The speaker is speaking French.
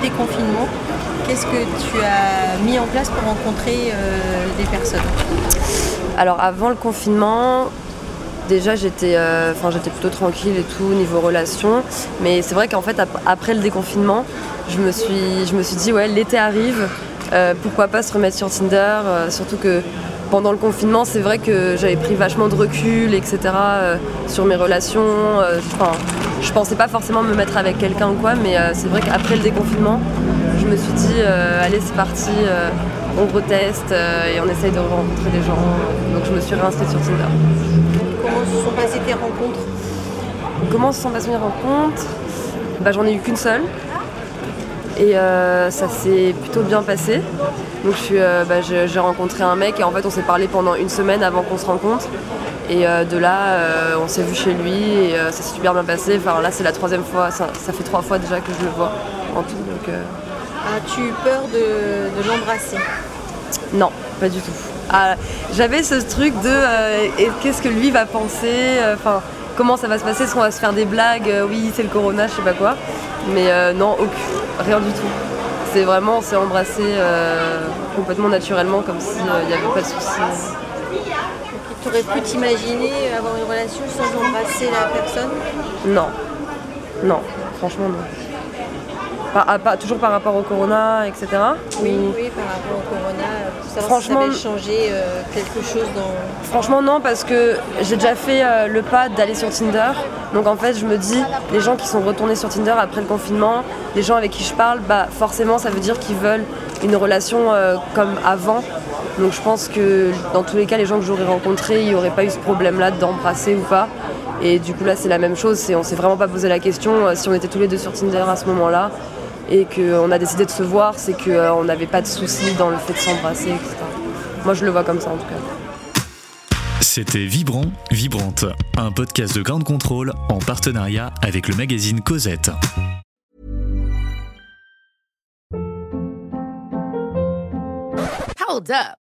déconfinement, qu'est-ce que tu as mis en place pour rencontrer des personnes? Alors avant le confinement, déjà j'étais enfin j'étais plutôt tranquille et tout niveau relation. Mais c'est vrai qu'en fait après le déconfinement je me suis je me suis dit ouais l'été arrive pourquoi pas se remettre sur Tinder surtout que pendant le confinement, c'est vrai que j'avais pris vachement de recul, etc. Euh, sur mes relations. Euh, enfin, je pensais pas forcément me mettre avec quelqu'un ou quoi, mais euh, c'est vrai qu'après le déconfinement, je me suis dit, allez, c'est parti, on reteste et on essaye de rencontrer des gens. Donc je me suis réinscrite sur Tinder. Comment se sont passées tes rencontres? Comment se sont passées mes rencontres? Bah, J'en ai eu qu'une seule. Et ça s'est plutôt bien passé. Donc euh, bah, j'ai rencontré un mec et en fait on s'est parlé pendant une semaine avant qu'on se rencontre. Et euh, de là, euh, on s'est vu chez lui et ça s'est super bien passé. Enfin là, c'est la troisième fois, ça, fait trois fois déjà que je le vois en tout. As-tu peur de, l'embrasser? Non, pas du tout. Ah, j'avais ce truc de qu'est-ce que lui va penser, enfin comment ça va se passer, est-ce qu'on va se faire des blagues, oui c'est le corona, je sais pas quoi. Mais non, aucun, rien du tout c'est vraiment, on s'est embrassé euh, complètement naturellement, comme s'il n'y euh, avait pas de souci. Tu aurais pu t'imaginer avoir une relation sans embrasser la personne? Non. Non, franchement non. Toujours par rapport au corona, etc. Oui, oui, par rapport au corona, franchement, ça avait changé euh, quelque chose dans... Franchement non, parce que j'ai déjà fait le pas d'aller sur Tinder. Donc en fait, je me dis, les gens qui sont retournés sur Tinder après le confinement, les gens avec qui je parle, bah forcément, ça veut dire qu'ils veulent une relation euh, comme avant. Donc je pense que dans tous les cas, les gens que j'aurais rencontrés, il n'y aurait pas eu ce problème-là d'embrasser ou pas. Et du coup là, c'est la même chose. On s'est vraiment pas posé la question euh, si on était tous les deux sur Tinder à ce moment-là et qu'on a décidé de se voir, c'est qu'on euh, n'avait pas de soucis dans le fait de s'embrasser, etc. Moi, je le vois comme ça en tout cas. C'était Vibrant, Vibrante, un podcast de Grande Contrôle en partenariat avec le magazine Cosette. Hold up.